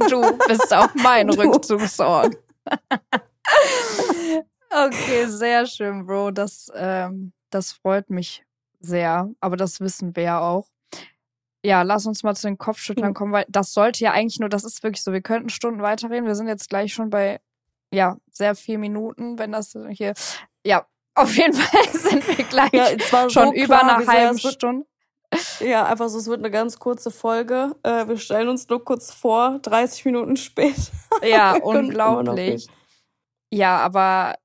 Du bist auch mein Du. Rückzugsort. okay, sehr schön, Bro. Das, ähm, das freut mich sehr. Aber das wissen wir ja auch. Ja, lass uns mal zu den Kopfschüttlern Mhm. kommen, weil das sollte ja eigentlich nur, das ist wirklich so, wir könnten Stunden weiterreden. Wir sind jetzt gleich schon bei, ja, sehr vier Minuten, wenn das hier, ja, auf jeden Fall sind wir gleich Ja, schon so über klar, eine halbe Stunde. Ja, einfach so, es wird eine ganz kurze Folge. Äh, wir stellen uns nur kurz vor, 30 Minuten später. Ja, unglaublich. Ja, aber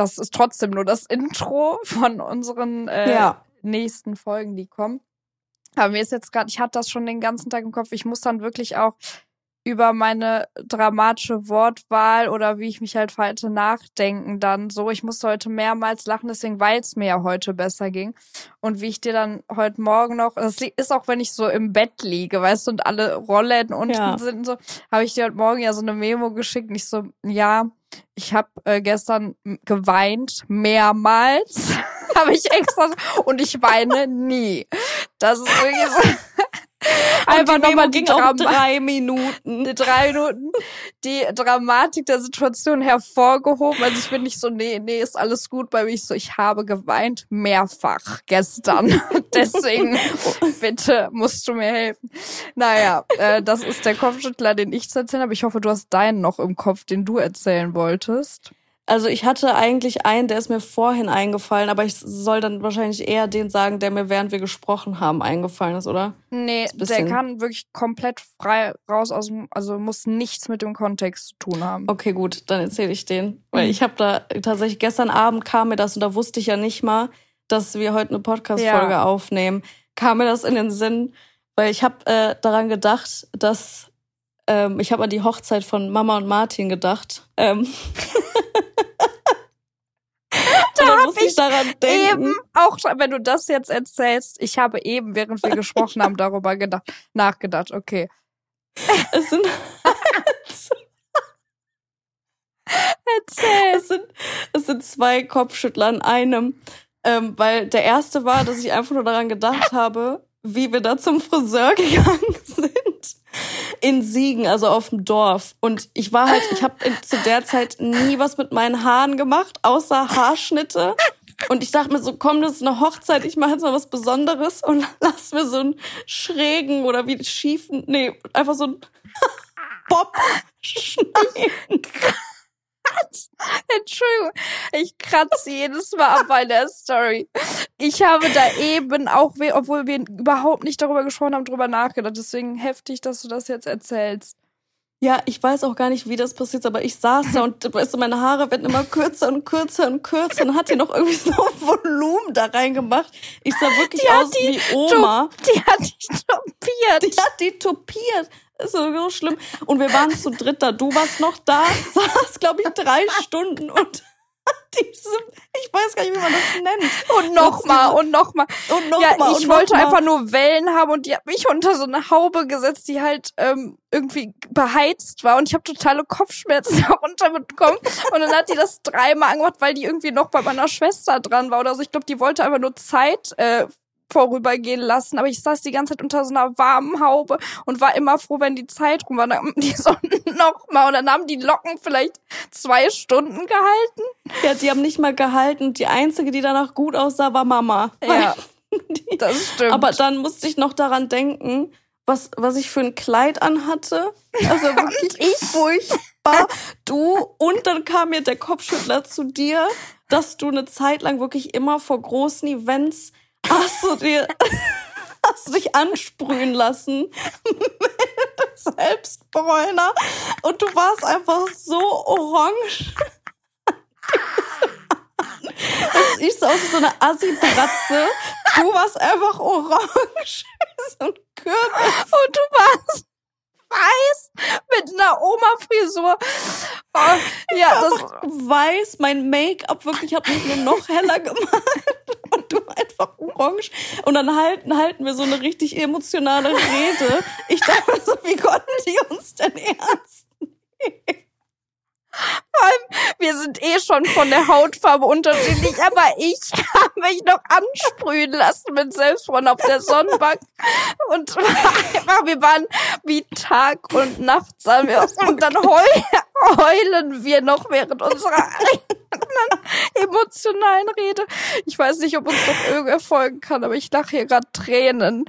das ist trotzdem nur das Intro von unseren äh, Ja. nächsten Folgen, die kommen. Aber mir ist jetzt gerade, ich hatte das schon den ganzen Tag im Kopf. Ich muss dann wirklich auch über meine dramatische Wortwahl oder wie ich mich halt verhalte nachdenken dann so. Ich musste heute mehrmals lachen, deswegen, weil es mir ja heute besser ging. Und wie ich dir dann heute Morgen noch, das ist auch, wenn ich so im Bett liege, weißt du, und alle Rollen unten Ja. sind und so, habe ich dir heute Morgen ja so eine Memo geschickt und ich so, ja, ich habe äh, gestern geweint, mehrmals, habe ich extra, und ich weine nie. Das ist irgendwie so. Einfach nochmal die Drama drei Minuten. die drei Minuten die Dramatik der Situation hervorgehoben. Also ich bin nicht so, nee, nee, ist alles gut bei mir. Ich so, ich habe geweint mehrfach gestern. Deswegen, bitte, musst du mir helfen. Naja, äh, das ist der Kopfschüttler, den ich zu erzählen habe. Ich hoffe, du hast deinen noch im Kopf, den du erzählen wolltest. Also ich hatte eigentlich einen, der ist mir vorhin eingefallen, aber ich soll dann wahrscheinlich eher den sagen, der mir während wir gesprochen haben eingefallen ist, oder? Nee, der kann wirklich komplett frei raus aus dem, also muss nichts mit dem Kontext zu tun haben. Okay, gut, dann erzähle ich den. Weil Mhm. ich habe da tatsächlich gestern Abend kam mir das und da wusste ich ja nicht mal, dass wir heute eine Podcast-Folge Ja. aufnehmen. Kam mir das in den Sinn, weil ich habe äh, daran gedacht, dass ähm, ich habe an die Hochzeit von Mama und Martin gedacht. Ähm, da hab muss ich ich daran denken. Eben, auch wenn du das jetzt erzählst, ich habe eben, während wir gesprochen haben, darüber gedacht, nachgedacht, okay. Es sind, Erzähl. es sind, es sind zwei Kopfschüttler an einem. Ähm, weil der erste war, dass ich einfach nur daran gedacht habe, wie wir da zum Friseur gegangen sind. In Siegen, also auf dem Dorf. Und ich war halt, ich habe zu der Zeit nie was mit meinen Haaren gemacht, außer Haarschnitte. Und ich dachte mir so, komm, das ist eine Hochzeit, ich mache jetzt mal was Besonderes und lass mir so einen schrägen oder wie schiefen, nee, einfach so einen Bob schneiden. Entschuldigung, ich kratze jedes Mal ab bei der Story. Ich habe da eben auch, obwohl wir überhaupt nicht darüber gesprochen haben, drüber nachgedacht. Deswegen heftig, dass du das jetzt erzählst. Ja, ich weiß auch gar nicht, wie das passiert, aber ich saß da und weißt du, meine Haare werden immer kürzer und kürzer und kürzer und hat die noch irgendwie so Volumen da reingemacht. Ich sah wirklich Die aus die wie Oma. Die hat dich topiert. Die hat die topiert. Ist so, schlimm. Und wir waren zu dritt da. Du warst noch da, saß, glaube ich, drei Stunden und diese, ich weiß gar nicht, wie man das nennt. Und nochmal und nochmal. Und noch Ja, mal ich und wollte einfach nur Wellen haben und die hat mich unter so eine Haube gesetzt, die halt ähm, irgendwie beheizt war und ich habe totale Kopfschmerzen darunter bekommen und dann hat die das dreimal angemacht, weil die irgendwie noch bei meiner Schwester dran war oder so. Ich glaube, die wollte einfach nur Zeit äh, vorübergehen lassen, aber ich saß die ganze Zeit unter so einer warmen Haube und war immer froh, wenn die Zeit rum war. Dann haben die so nochmal und dann haben die Locken vielleicht zwei Stunden gehalten. Ja, die haben nicht mal gehalten. Die einzige, die danach gut aussah, war Mama. Ja, Die- das stimmt. Aber dann musste ich noch daran denken, was, was ich für ein Kleid anhatte. Also wirklich furchtbar. Du, und dann kam mir der Kopfschüttler zu dir, dass du eine Zeit lang wirklich immer vor großen Events hast du dir, hast du dich ansprühen lassen mit Selbstbräuner und du warst einfach so orange. Das sieht so aus wie so eine Assi-Bratze. Du warst einfach orange. So ein Kürbis. Und du warst weiß mit einer Oma-Frisur. Oh, ja, das weiß. Mein Make-up wirklich hat mich nur noch heller gemacht. Und du einfach orange. Und dann halten, halten wir so eine richtig emotionale Rede. Ich dachte so, wie konnten die uns denn ernst nehmen? Vor allem, wir sind eh schon von der Hautfarbe unterschiedlich, aber ich habe mich noch ansprühen lassen mit Selbstfreund auf der Sonnenbank. Und einfach, wir waren wie Tag und Nacht sahen wir aus. Und dann heu heulen wir noch während unserer emotionalen Rede. Ich weiß nicht, ob uns noch irgendwer folgen kann, aber ich lache hier gerade Tränen.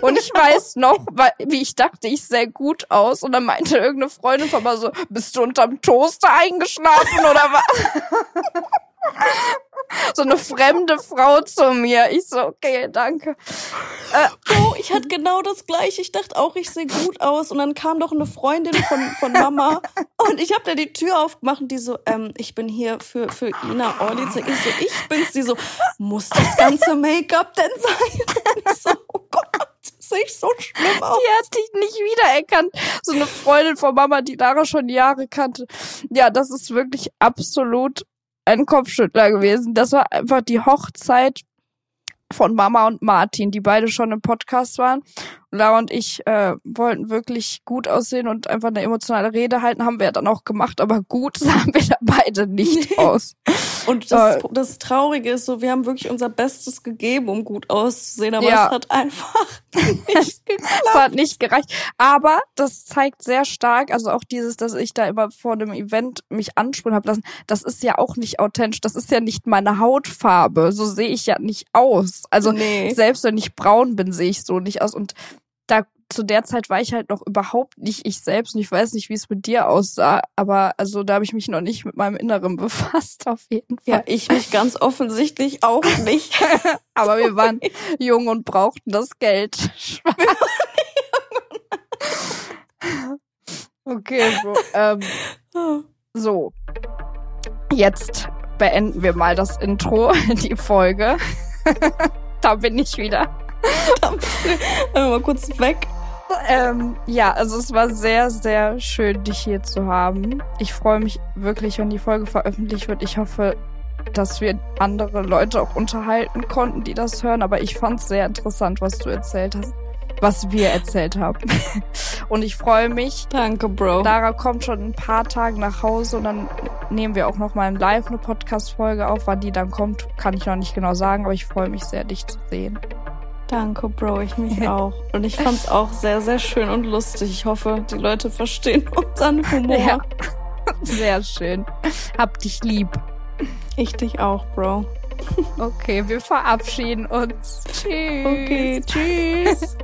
Und ich weiß noch, wie ich dachte, ich sehe gut aus. Und dann meinte irgendeine Freundin von mir so, bist du unterm Toaster eingeschlafen oder was? so eine fremde Frau zu mir. Ich so, okay, danke. Äh, oh, ich hatte genau das gleiche. Ich dachte auch, ich sehe gut aus. Und dann kam doch eine Freundin von, von Mama. Und ich habe da die Tür aufgemacht und die so, ähm, ich bin hier für, für Ina Orlitz. Ich so, ich bin's. Die so, muss das ganze Make-up denn sein? Und ich so, oh Gott sehe ich so schlimm aus. Die hat dich nicht wiedererkannt. So eine Freundin von Mama, die Lara schon Jahre kannte. Ja, das ist wirklich absolut ein Kopfschüttler gewesen. Das war einfach die Hochzeit von Mama und Martin, die beide schon im Podcast waren. Lara und ich äh, wollten wirklich gut aussehen und einfach eine emotionale Rede halten, haben wir dann auch gemacht, aber gut sahen wir da beide nicht aus. Und das, äh, das Traurige ist so, wir haben wirklich unser Bestes gegeben, um gut auszusehen, aber ja. es hat einfach nicht geklappt. es hat nicht gereicht. Aber das zeigt sehr stark, also auch dieses, dass ich da immer vor dem Event mich ansprühen habe lassen, das ist ja auch nicht authentisch, das ist ja nicht meine Hautfarbe, so sehe ich ja nicht aus. Also nee. selbst wenn ich braun bin, sehe ich so nicht aus und da zu der Zeit war ich halt noch überhaupt nicht ich selbst und ich weiß nicht, wie es mit dir aussah, aber also da habe ich mich noch nicht mit meinem Inneren befasst auf jeden Fall. Ja, ich mich ganz offensichtlich auch nicht. aber wir waren jung und brauchten das Geld. okay, so, ähm, so. Jetzt beenden wir mal das Intro, die Folge. da bin ich wieder. mal kurz weg. Ähm, ja, also es war sehr, sehr schön, dich hier zu haben. Ich freue mich wirklich, wenn die Folge veröffentlicht wird. Ich hoffe, dass wir andere Leute auch unterhalten konnten, die das hören. Aber ich fand es sehr interessant, was du erzählt hast. Was wir erzählt haben. Und ich freue mich. Danke, Bro. Lara kommt schon ein paar Tage nach Hause und dann nehmen wir auch noch mal live eine Podcast-Folge auf. Wann die dann kommt, kann ich noch nicht genau sagen, aber ich freue mich sehr, dich zu sehen. Danke, Bro, ich mich auch. Und ich fand's auch sehr, sehr schön und lustig. Ich hoffe, die Leute verstehen unseren Humor. Ja. Sehr schön. Hab dich lieb. Ich dich auch, Bro. Okay, wir verabschieden uns. Tschüss. Okay, tschüss.